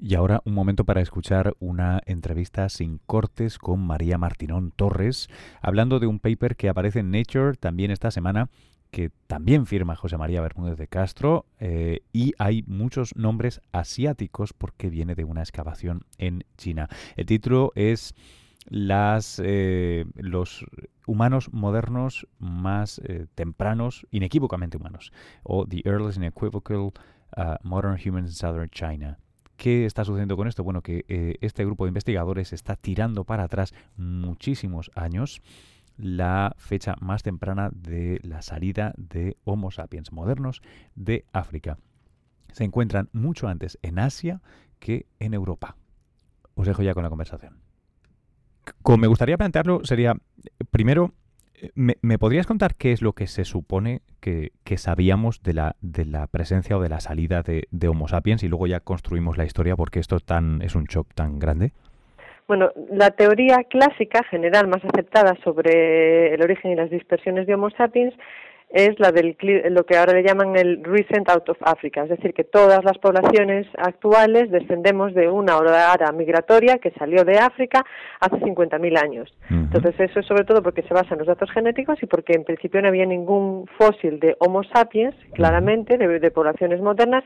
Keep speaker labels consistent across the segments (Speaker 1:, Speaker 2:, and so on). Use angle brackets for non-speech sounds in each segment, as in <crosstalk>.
Speaker 1: Y ahora un momento para escuchar una entrevista sin cortes con María Martinón Torres, hablando de un paper que aparece en Nature también esta semana, que también firma José María Bermúdez de Castro, eh, y hay muchos nombres asiáticos porque viene de una excavación en China. El título es las, eh, los humanos modernos más eh, tempranos, inequívocamente humanos, o The Earliest Unequivocal uh, Modern Humans in Southern China. ¿Qué está sucediendo con esto? Bueno, que eh, este grupo de investigadores está tirando para atrás muchísimos años la fecha más temprana de la salida de Homo sapiens modernos de África. Se encuentran mucho antes en Asia que en Europa. Os dejo ya con la conversación. Como me gustaría plantearlo sería, primero, ¿Me, podrías contar qué es lo que se supone que, sabíamos de la, de la, presencia o de la salida de, Homo sapiens y luego ya construimos la historia porque esto tan, es un shock tan grande?
Speaker 2: Bueno, la teoría clásica general más aceptada sobre el origen y las dispersiones de Homo sapiens es la del lo que ahora le llaman el recent out of Africa, es decir, que todas las poblaciones actuales descendemos de una oleada migratoria que salió de África hace 50.000 años. Entonces, eso es sobre todo porque se basa en los datos genéticos y porque en principio no había ningún fósil de Homo sapiens, claramente, de, poblaciones modernas,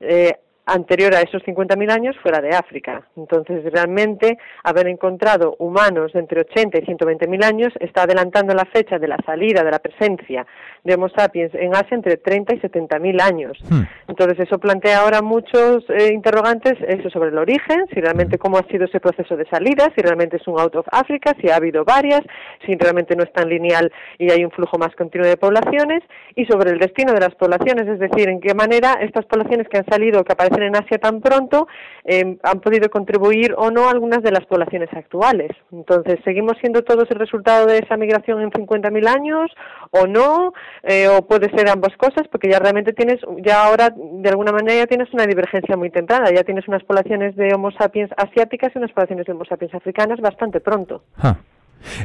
Speaker 2: eh, anterior a esos 50.000 años fuera de África. Entonces, realmente, haber encontrado humanos de entre 80 y 120.000 años está adelantando la fecha de la salida de la presencia de Homo sapiens en Asia entre 30 y 70.000 años. Hmm. Entonces, eso plantea ahora muchos eh, interrogantes eso sobre el origen, si realmente cómo ha sido ese proceso de salida, si realmente es un out of Africa, si ha habido varias, si realmente no es tan lineal y hay un flujo más continuo de poblaciones, y sobre el destino de las poblaciones, es decir, en qué manera estas poblaciones que han salido, que aparecen en Asia tan pronto eh, han podido contribuir o no algunas de las poblaciones actuales. Entonces, ¿seguimos siendo todos el resultado de esa migración en 50.000 años o no? Eh, o puede ser ambas cosas, porque ya realmente tienes, ya ahora de alguna manera ya tienes una divergencia muy temprana, ya tienes unas poblaciones de Homo sapiens asiáticas y unas poblaciones de Homo sapiens africanas bastante pronto.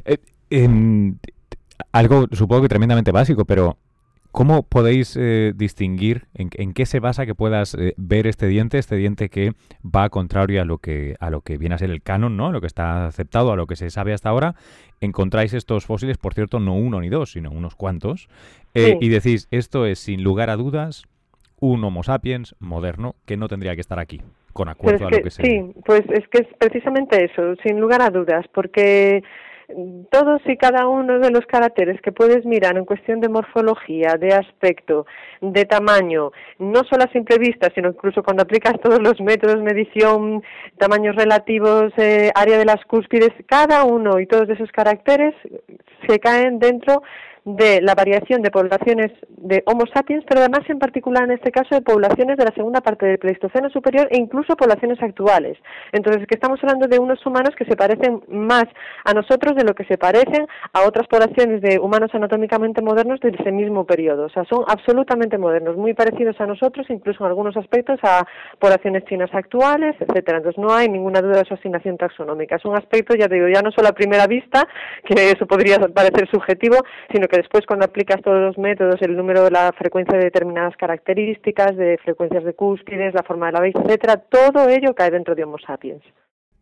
Speaker 1: Eh, em, algo supongo que tremendamente básico, pero ¿Cómo podéis eh, distinguir en, qué se basa que puedas eh, ver este diente, este diente que va contrario a lo que a lo que viene a ser el canon, ¿no? Lo que está aceptado, a lo que se sabe hasta ahora. Encontráis estos fósiles, por cierto, no uno ni dos, sino unos cuantos, eh, y decís esto es sin lugar a dudas un Homo sapiens moderno que no tendría que estar aquí, con acuerdo a lo que se.
Speaker 2: Sí, pues es que es precisamente eso, sin lugar a dudas, porque todos y cada uno de los caracteres que puedes mirar en cuestión de morfología, de aspecto, de tamaño, no solo a simple vista, sino incluso cuando aplicas todos los métodos, medición, tamaños relativos, eh, área de las cúspides, cada uno y todos esos caracteres se caen dentro de la variación de poblaciones de Homo sapiens, pero además en particular en este caso de poblaciones de la segunda parte del Pleistoceno superior e incluso poblaciones actuales. Entonces, que estamos hablando de unos humanos que se parecen más a nosotros de lo que se parecen a otras poblaciones de humanos anatómicamente modernos de ese mismo periodo. O sea, son absolutamente modernos, muy parecidos a nosotros, incluso en algunos aspectos a poblaciones chinas actuales, etcétera. Entonces, no hay ninguna duda de su asignación taxonómica. Es un aspecto, ya te digo, ya no solo a primera vista, que eso podría parecer subjetivo, sino que después cuando aplicas todos los métodos, el número, la frecuencia de determinadas características, de frecuencias de cúspides, la forma de la base, etcétera, todo ello cae dentro de Homo sapiens.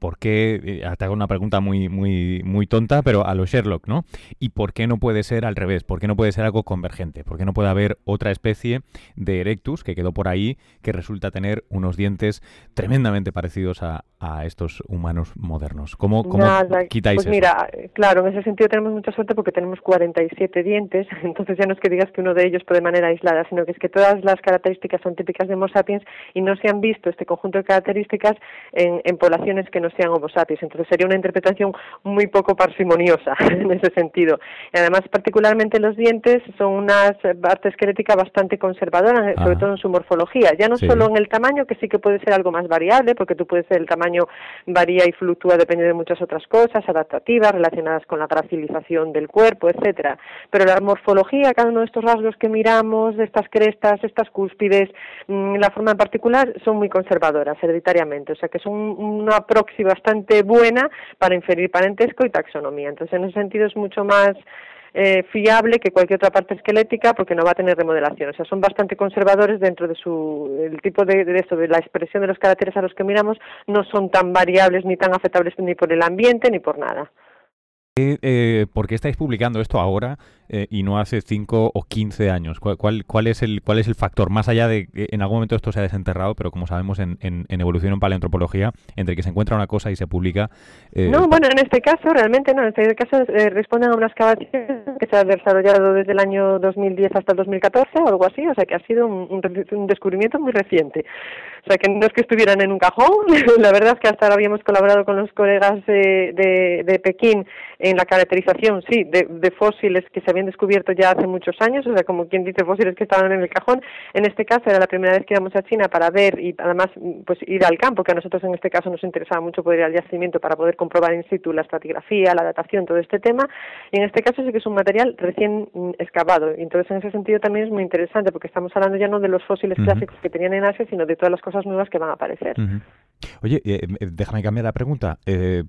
Speaker 1: ¿Por qué? Eh, te hago una pregunta muy, muy, muy tonta, pero a lo Sherlock, ¿no? ¿Y por qué no puede ser al revés? ¿Por qué no puede ser algo convergente? ¿Por qué no puede haber otra especie de Erectus que quedó por ahí que resulta tener unos dientes tremendamente parecidos a, estos humanos modernos? ¿Cómo, cómo quitáis
Speaker 2: pues mira, claro, en ese sentido tenemos mucha suerte porque tenemos 47 dientes, <laughs> entonces ya no es que digas que uno de ellos por de manera aislada, sino que es que todas las características son típicas de Homo sapiens y no se han visto este conjunto de características en, en poblaciones que no sean Homo sapiens. Entonces sería una interpretación muy poco parsimoniosa <laughs> en ese sentido. Y además, particularmente los dientes son una parte esquelética bastante conservadora, eh, sobre todo en su morfología. Ya no solo en el tamaño, que sí que puede ser algo más variable, porque tú puedes ser el tamaño varía y fluctúa dependiendo de muchas otras cosas, adaptativas, relacionadas con la gracilización del cuerpo, etcétera. Pero la morfología, cada uno de estos rasgos que miramos, de estas crestas, estas cúspides, mm, la forma en particular, son muy conservadoras hereditariamente. O sea que son una próxima bastante buena para inferir parentesco y taxonomía. Entonces, en ese sentido es mucho más eh, fiable que cualquier otra parte esquelética porque no va a tener remodelación. O sea, son bastante conservadores dentro de su el tipo de, de esto, de la expresión de los caracteres a los que miramos, no son tan variables ni tan afectables ni por el ambiente ni por nada.
Speaker 1: Eh, ¿Por qué estáis publicando esto ahora eh, y no hace 5 o 15 años? ¿Cuál, cuál, es el, ¿Cuál es el factor? Más allá de que en algún momento esto se ha desenterrado, pero como sabemos en, en, evolución en paleantropología, entre que se encuentra una cosa y se publica...
Speaker 2: Eh, no, bueno, en este caso realmente no. En este caso eh, responden a una excavación que se ha desarrollado desde el año 2010 hasta el 2014 o algo así, o sea que ha sido un, un descubrimiento muy reciente. O sea que no es que estuvieran en un cajón, <laughs> la verdad es que hasta ahora habíamos colaborado con los colegas de, de, de Pekín en la caracterización, sí, de, de, fósiles que se habían descubierto ya hace muchos años, o sea, como quien dice fósiles que estaban en el cajón. En este caso era la primera vez que íbamos a China para ver y además pues ir al campo, que a nosotros en este caso nos interesaba mucho poder ir al yacimiento para poder comprobar in situ la estratigrafía, la datación, todo este tema. Y en este caso sí que es un material recién excavado. Y entonces en ese sentido también es muy interesante porque estamos hablando ya no de los fósiles clásicos que tenían en Asia, sino de todas las cosas nuevas que van a aparecer.
Speaker 1: Oye, eh, eh, déjame cambiar la pregunta. Eh,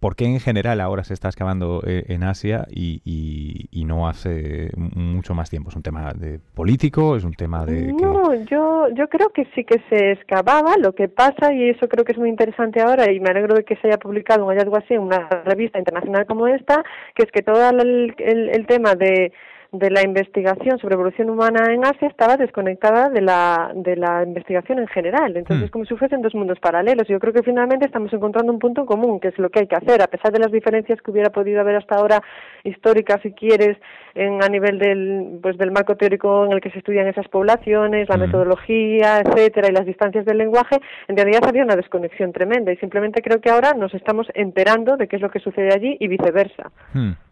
Speaker 1: ¿Por qué en general ahora se está excavando eh, en Asia y, y, no hace mucho más tiempo? ¿Es un tema de político? ¿Es un tema de...?
Speaker 2: No, yo, yo creo que sí que se excavaba. Lo que pasa, y eso creo que es muy interesante ahora, y me alegro de que se haya publicado un hallazgo así en una revista internacional como esta, que es que todo el, el tema de de la investigación sobre evolución humana en Asia estaba desconectada de la, de la investigación en general. Entonces, mm. como si fuesen dos mundos paralelos. Yo creo que finalmente estamos encontrando un punto en común, que es lo que hay que hacer, a pesar de las diferencias que hubiera podido haber hasta ahora históricas, si quieres, en, a nivel del, pues, del marco teórico en el que se estudian esas poblaciones, la mm. metodología, etcétera, y las distancias del lenguaje, en realidad había una desconexión tremenda. Y simplemente creo que ahora nos estamos enterando de qué es lo que sucede allí y viceversa.
Speaker 1: Mm.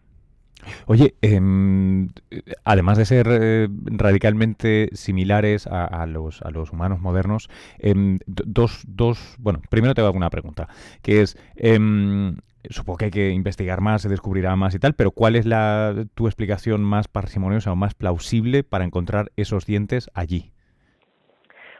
Speaker 1: Oye, em, además de ser eh, radicalmente similares a, los, a los humanos modernos, em, dos, dos, bueno, primero te hago una pregunta, que es, em, supongo que hay que investigar más, se descubrirá más y tal, pero ¿cuál es la, tu explicación más parsimoniosa o más plausible para encontrar esos dientes allí?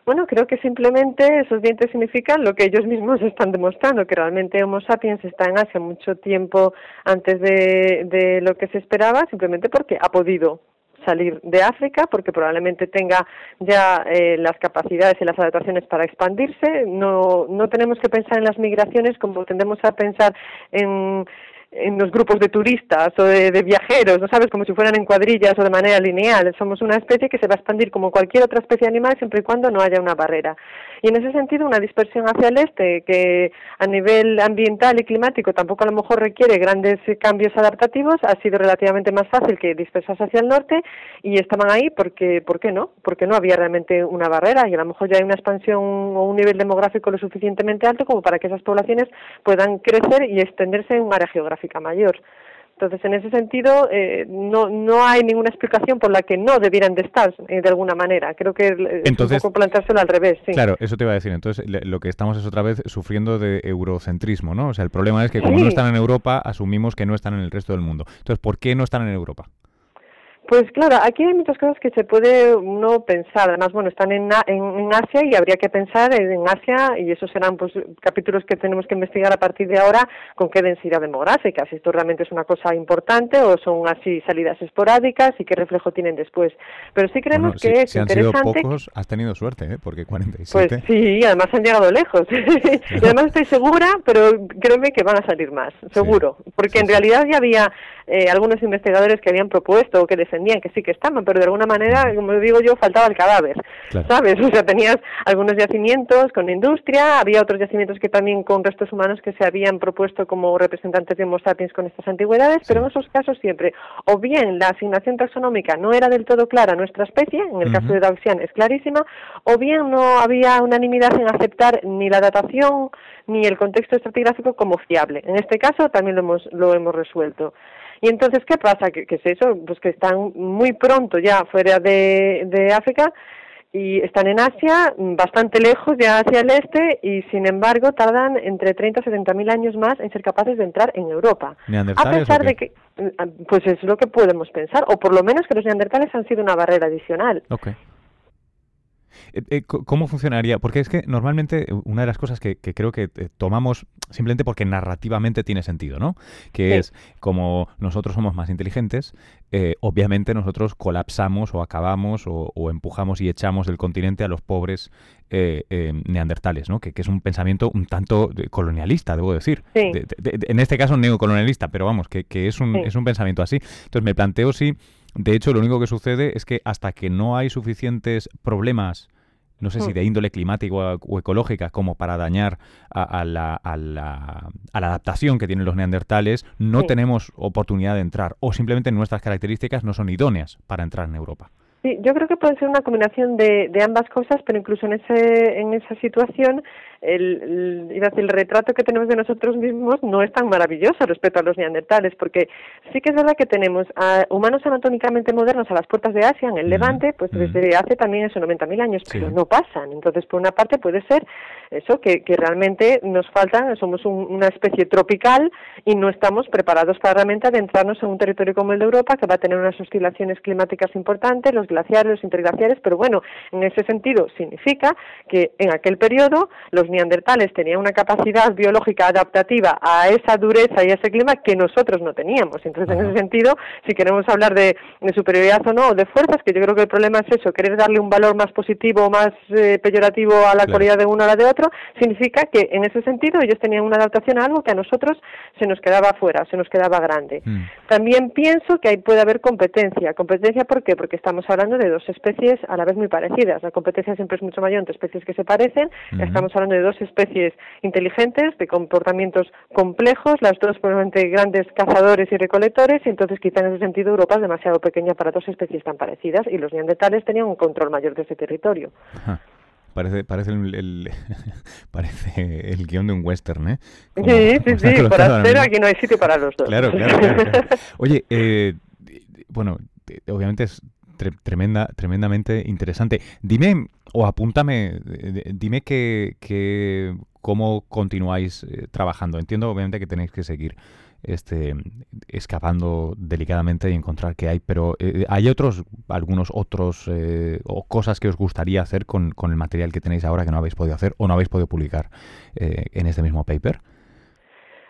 Speaker 2: Bueno, creo que simplemente esos dientes significan lo que ellos mismos <laughs> están demostrando, que realmente Homo sapiens está en Asia mucho tiempo antes de, de lo que se esperaba, simplemente porque ha podido salir de África porque probablemente tenga ya eh, las capacidades y las adaptaciones para expandirse. No, no tenemos que pensar en las migraciones como tendemos a pensar en en los grupos de turistas o de, viajeros, ¿no sabes? Como si fueran en cuadrillas o de manera lineal. Somos una especie que se va a expandir como cualquier otra especie animal siempre y cuando no haya una barrera. Y en ese sentido, una dispersión hacia el este, que a nivel ambiental y climático tampoco a lo mejor requiere grandes cambios adaptativos, ha sido relativamente más fácil que dispersarse hacia el norte y estaban ahí porque, ¿por qué no? Porque no había realmente una barrera y a lo mejor ya hay una expansión o un nivel demográfico lo suficientemente alto como para que esas poblaciones puedan crecer y extenderse en un área geográfica mayor. Entonces, en ese sentido, eh, no, no hay ninguna explicación por la que no debieran de estar eh, de alguna manera. Creo que Entonces, es un poco planteárselo al revés.
Speaker 1: Claro, eso te iba a decir. Entonces, lo que estamos es otra vez sufriendo de eurocentrismo, ¿no? O sea, el problema es que como no están en Europa, asumimos que no están en el resto del mundo. Entonces, ¿por qué no están en Europa?
Speaker 2: Pues claro, aquí hay muchas cosas que se puede uno pensar. Además, bueno, están en, en, Asia y habría que pensar en, Asia y esos serán pues capítulos que tenemos que investigar a partir de ahora con qué densidad demográfica, si esto realmente es una cosa importante o son así salidas esporádicas y qué reflejo tienen después. Pero sí creemos que es
Speaker 1: si
Speaker 2: han Sido
Speaker 1: pocos, has tenido suerte, ¿eh? porque 47.
Speaker 2: Pues sí, además han llegado lejos. <laughs> y además estoy segura, pero créeme que van a salir más, seguro, porque en realidad ya había eh, algunos investigadores que habían propuesto o que defendían que sí que estaban, pero de alguna manera, como digo yo, faltaba el cadáver, ¿sabes? <laughs> O sea, tenías algunos yacimientos con industria, había otros yacimientos que también con restos humanos que se habían propuesto como representantes de Homo sapiens con estas antigüedades, pero en esos casos siempre, o bien la asignación taxonómica no era del todo clara a nuestra especie, en el caso de Daoxian es clarísima, o bien no había unanimidad en aceptar ni la datación ni el contexto estratigráfico como fiable. En este caso también lo hemos, lo hemos resuelto. Y entonces, ¿qué pasa? ¿Qué, es eso? Pues que están muy pronto ya fuera de, de África y están en Asia, bastante lejos, ya hacia el este, y sin embargo tardan entre 30 y 70 mil años más en ser capaces de entrar en Europa.
Speaker 1: A pesar
Speaker 2: de que, pues es lo que podemos pensar, o por lo menos que los neandertales han sido una barrera adicional.
Speaker 1: Okay. Eh, eh, ¿Cómo funcionaría? Porque es que normalmente una de las cosas que, creo que tomamos simplemente porque narrativamente tiene sentido, ¿no? Que es como nosotros somos más inteligentes, obviamente nosotros colapsamos o acabamos o, empujamos y echamos del continente a los pobres neandertales, ¿no? Que, es un pensamiento un tanto colonialista, debo decir. en este caso neocolonialista, pero vamos, que, es, un, es un pensamiento así. Entonces me planteo si de hecho, lo único que sucede es que hasta que no hay suficientes problemas, no sé si hmm. de índole climática o, ecológica, como para dañar a, la, a, la, adaptación que tienen los neandertales, no tenemos oportunidad de entrar o simplemente nuestras características no son idóneas para entrar en Europa.
Speaker 2: Sí, yo creo que puede ser una combinación de, de ambas cosas, pero incluso en, ese, en esa situación el, el, el retrato que tenemos de nosotros mismos no es tan maravilloso respecto a los neandertales, porque sí que es verdad que tenemos a humanos anatómicamente modernos a las puertas de Asia, en el Levante, pues desde hace también eso 90.000 años, pero no pasan. Entonces, por una parte puede ser eso, que, que realmente nos faltan, somos una especie tropical y no estamos preparados para realmente adentrarnos en un territorio como el de Europa, que va a tener unas oscilaciones climáticas importantes, los glaciares, los interglaciares, pero bueno, en ese sentido significa que en aquel periodo los neandertales tenían una capacidad biológica adaptativa a esa dureza y a ese clima que nosotros no teníamos. Entonces, en ese sentido, si queremos hablar de, superioridad o no, o de fuerzas, que yo creo que el problema es eso, querer darle un valor más positivo o más eh, peyorativo a la cualidad de uno a la de otro, significa que en ese sentido ellos tenían una adaptación a algo que a nosotros se nos quedaba fuera, se nos quedaba grande. Mm. También pienso que ahí puede haber competencia. ¿Competencia por qué? Porque estamos hablando de dos especies a la vez muy parecidas. La competencia siempre es mucho mayor entre especies que se parecen. Estamos hablando de dos especies inteligentes, de comportamientos complejos, las dos probablemente grandes cazadores y recolectores, y entonces quizá en ese sentido Europa es demasiado pequeña para dos especies tan parecidas, y los neandertales tenían un control mayor de ese territorio.
Speaker 1: Parece, parece el, <laughs> parece el guion de un western, ¿eh?
Speaker 2: sí, sí, <laughs> sí, por hacer aquí no hay sitio para los dos.
Speaker 1: Claro, claro, <laughs> Oye, eh, bueno, obviamente es tremenda, tremendamente interesante. Dime, o apúntame, dime que, que cómo continuáis eh, trabajando. Entiendo, obviamente, que tenéis que seguir este, escapando delicadamente y encontrar qué hay, pero eh, ¿hay otros, algunos otros eh, o cosas que os gustaría hacer con, con, el material que tenéis ahora que no habéis podido hacer o no habéis podido publicar en este mismo paper?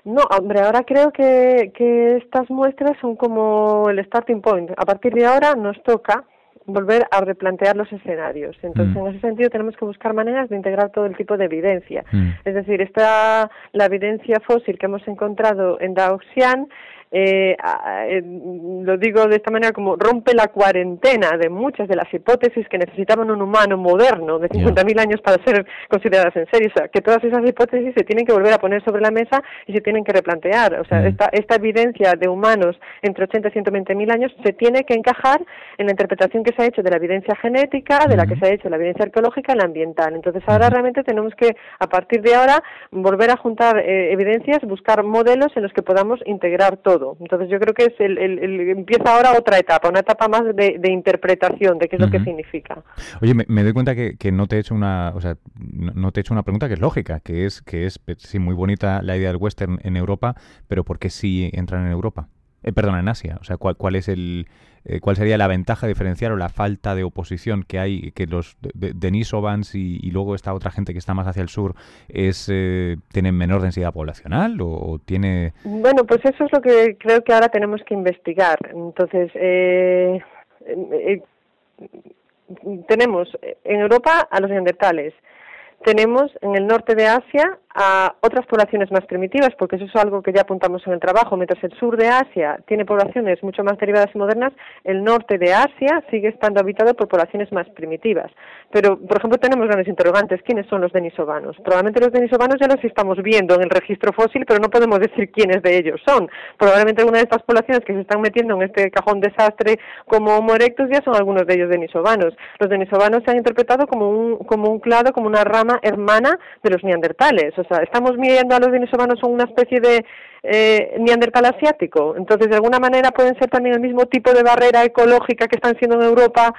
Speaker 2: No, hombre, ahora creo que, que estas muestras son como el starting point. A partir de ahora nos toca volver a replantear los escenarios. Entonces, mm. en ese sentido, tenemos que buscar maneras de integrar todo el tipo de evidencia. Mm. Es decir, está la evidencia fósil que hemos encontrado en Daoxian eh, eh, lo digo de esta manera, como rompe la cuarentena de muchas de las hipótesis que necesitaban un humano moderno de 50.000 años para ser consideradas en serio. O sea, que todas esas hipótesis se tienen que volver a poner sobre la mesa y se tienen que replantear. O sea, mm. esta, esta evidencia de humanos entre 80 y 120.000 años se tiene que encajar en la interpretación que se ha hecho de la evidencia genética, de la que mm. se ha hecho la evidencia arqueológica y la ambiental. Entonces, ahora realmente tenemos que, a partir de ahora, volver a juntar eh, evidencias, buscar modelos en los que podamos integrar todo entonces yo creo que es el, empieza ahora otra etapa, una etapa más de, interpretación de qué es lo que significa.
Speaker 1: Oye, me, doy cuenta que, no te he hecho una, o sea, no, te he hecho una pregunta que es lógica, que es que es sí muy bonita la idea del western en Europa, pero ¿por qué sí entran en Europa? Eh, perdón, en Asia. O sea, ¿cuál, cuál es el, eh, cuál sería la ventaja diferencial o la falta de oposición que hay, que los Denisovans y, luego esta otra gente que está más hacia el sur es eh, tienen menor densidad poblacional o, tiene...
Speaker 2: Bueno, pues eso es lo que creo que ahora tenemos que investigar. Entonces, eh, tenemos en Europa a los neandertales, tenemos en el norte de Asia a otras poblaciones más primitivas, porque eso es algo que ya apuntamos en el trabajo. Mientras el sur de Asia tiene poblaciones mucho más derivadas y modernas, el norte de Asia sigue estando habitado por poblaciones más primitivas. Pero, por ejemplo, tenemos grandes interrogantes. ¿Quiénes son los denisovanos? Probablemente los denisovanos ya los estamos viendo en el registro fósil, pero no podemos decir quiénes de ellos son. Probablemente alguna de estas poblaciones que se están metiendo en este cajón desastre como Homo erectus ya son algunos de ellos denisovanos. Los denisovanos se han interpretado como un, como un clado, como una rama hermana de los neandertales. O sea, estamos midiendo a los denisovanos como una especie de eh, neandertal asiático. Entonces, de alguna manera pueden ser también el mismo tipo de barrera ecológica que están siendo en Europa,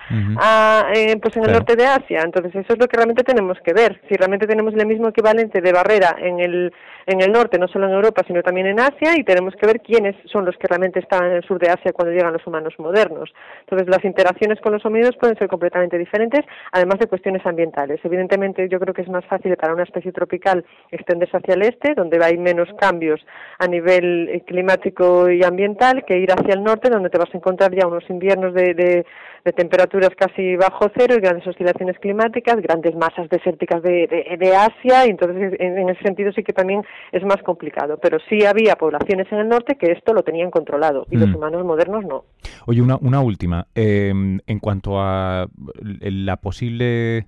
Speaker 2: eh, pues en el norte de Asia. Entonces, eso es lo que realmente tenemos que ver. Si realmente tenemos el mismo equivalente de barrera en el, en el norte, no solo en Europa, sino también en Asia, y tenemos que ver quiénes son los que realmente están en el sur de Asia cuando llegan los humanos modernos. Entonces, las interacciones con los homínidos pueden ser completamente diferentes, además de cuestiones ambientales. Evidentemente, yo creo que es más fácil para una especie tropical extenderse hacia el este, donde hay menos cambios a nivel eh, climático y ambiental, que ir hacia el norte, donde te vas a encontrar ya unos inviernos de, de, temperaturas casi bajo cero y grandes oscilaciones climáticas, grandes masas desérticas de, de Asia, y entonces en, ese sentido sí que también es más complicado. Pero sí había poblaciones en el norte que esto lo tenían controlado y los mm. humanos modernos no.
Speaker 1: Oye, una, una última. Em, en cuanto a la posible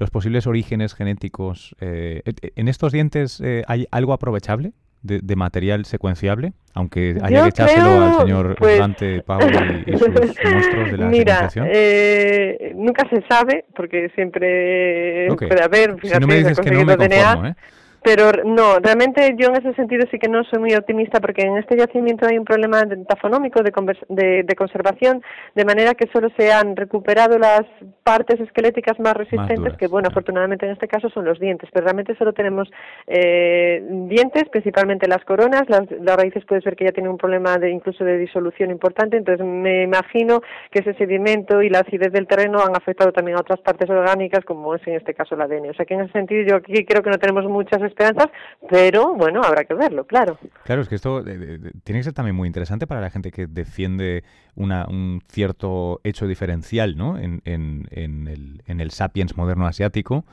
Speaker 1: los posibles orígenes genéticos. Eh, ¿En estos dientes eh, hay algo aprovechable? De, material secuenciable, aunque haya que echárselo al señor pues, Dante Pau y, <laughs> sus monstruos de la
Speaker 2: Mira, eh, nunca se sabe, porque siempre puede haber,
Speaker 1: fíjate, si no me dices que no me conformo, ¿eh?
Speaker 2: Pero no, realmente yo en ese sentido sí que no soy muy optimista porque en este yacimiento hay un problema tafonómico de, de, conservación, de manera que solo se han recuperado las partes esqueléticas más resistentes, que bueno, afortunadamente en este caso son los dientes, pero realmente solo tenemos eh, dientes, principalmente las coronas, las, raíces puedes ver que ya tienen un problema de incluso de disolución importante, entonces me imagino que ese sedimento y la acidez del terreno han afectado también a otras partes orgánicas, como es en este caso la ADN. O sea que en ese sentido yo aquí creo que no tenemos muchas esperanzas, pero bueno, habrá que verlo, claro.
Speaker 1: Claro, es que esto eh, tiene que ser también muy interesante para la gente que defiende una, un cierto hecho diferencial ¿no? en, en, en, el, en el sapiens moderno asiático.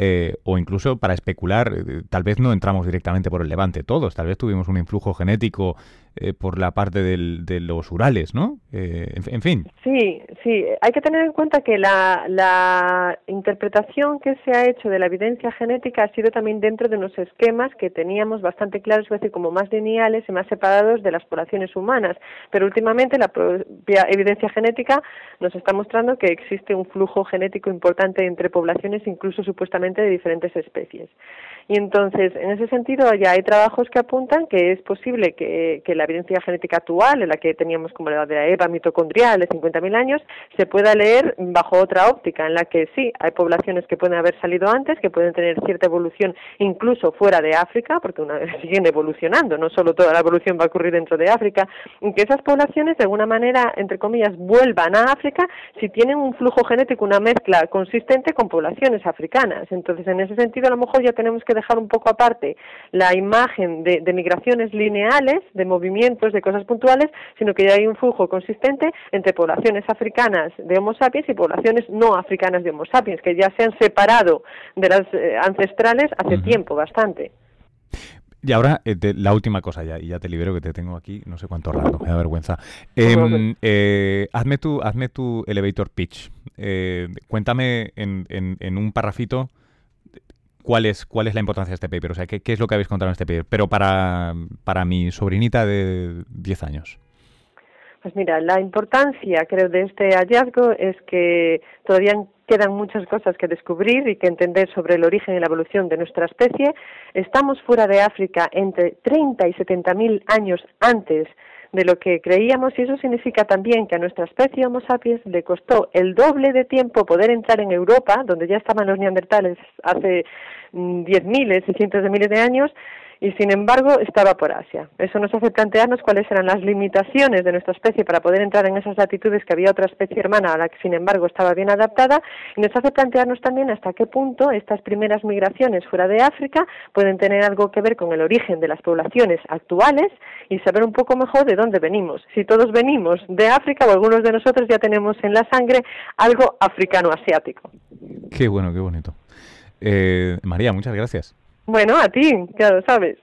Speaker 1: Eh, o incluso para especular, eh, tal vez no entramos directamente por el levante todos, tal vez tuvimos un influjo genético eh, por la parte del, de los Urales, ¿no? Eh, en, fin.
Speaker 2: Sí, sí. Hay que tener en cuenta que la, la, interpretación que se ha hecho de la evidencia genética ha sido también dentro de unos esquemas que teníamos bastante claros, es decir, como más lineales y más separados de las poblaciones humanas. Pero últimamente la propia evidencia genética nos está mostrando que existe un flujo genético importante entre poblaciones, incluso supuestamente de diferentes especies. Y entonces, en ese sentido, ya hay trabajos que apuntan que es posible que, que la evidencia genética actual, en la que teníamos como la de la EVA mitocondrial de 50.000 años, se pueda leer bajo otra óptica, en la que sí, hay poblaciones que pueden haber salido antes, que pueden tener cierta evolución incluso fuera de África, porque una vez <laughs> siguen evolucionando, no solo toda la evolución va a ocurrir dentro de África, y que esas poblaciones de alguna manera, entre comillas, vuelvan a África si tienen un flujo genético, una mezcla consistente con poblaciones africanas. Entonces, en ese sentido, a lo mejor ya tenemos que dejar un poco aparte la imagen de, migraciones lineales, de movimientos, de cosas puntuales, sino que ya hay un flujo consistente entre poblaciones africanas de Homo sapiens y poblaciones no africanas de Homo sapiens, que ya se han separado de las eh, ancestrales hace tiempo, bastante.
Speaker 1: Y ahora, eh, la última cosa ya, y ya te libero que te tengo aquí, no sé cuánto rato, me da vergüenza. Em, eh, hazme, tu, hazme tu elevator pitch. cuéntame en, en, en, un parrafito cuál es, cuál es la importancia de este paper, o sea, qué, qué es lo que habéis contado en este paper, pero para, para mi sobrinita de 10 años.
Speaker 2: Pues mira, la importancia, creo, de este hallazgo es que todavía quedan muchas cosas que descubrir y que entender sobre el origen y la evolución de nuestra especie. Estamos fuera de África entre 30 y 70 mil años antes de lo que creíamos y eso significa también que a nuestra especie Homo sapiens le costó el doble de tiempo poder entrar en Europa, donde ya estaban los neandertales hace mm, diez miles y cientos de miles de años, y sin embargo estaba por Asia. Eso nos hace plantearnos cuáles eran las limitaciones de nuestra especie para poder entrar en esas latitudes que había otra especie hermana a la que sin embargo estaba bien adaptada y nos hace plantearnos también hasta qué punto estas primeras migraciones fuera de África pueden tener algo que ver con el origen de las poblaciones actuales y saber un poco mejor de dónde venimos. Si todos venimos de África o algunos de nosotros ya tenemos en la sangre algo africano-asiático.
Speaker 1: Qué bueno, qué bonito. Eh, María, muchas gracias.
Speaker 2: Bueno, a ti, ya lo sabes.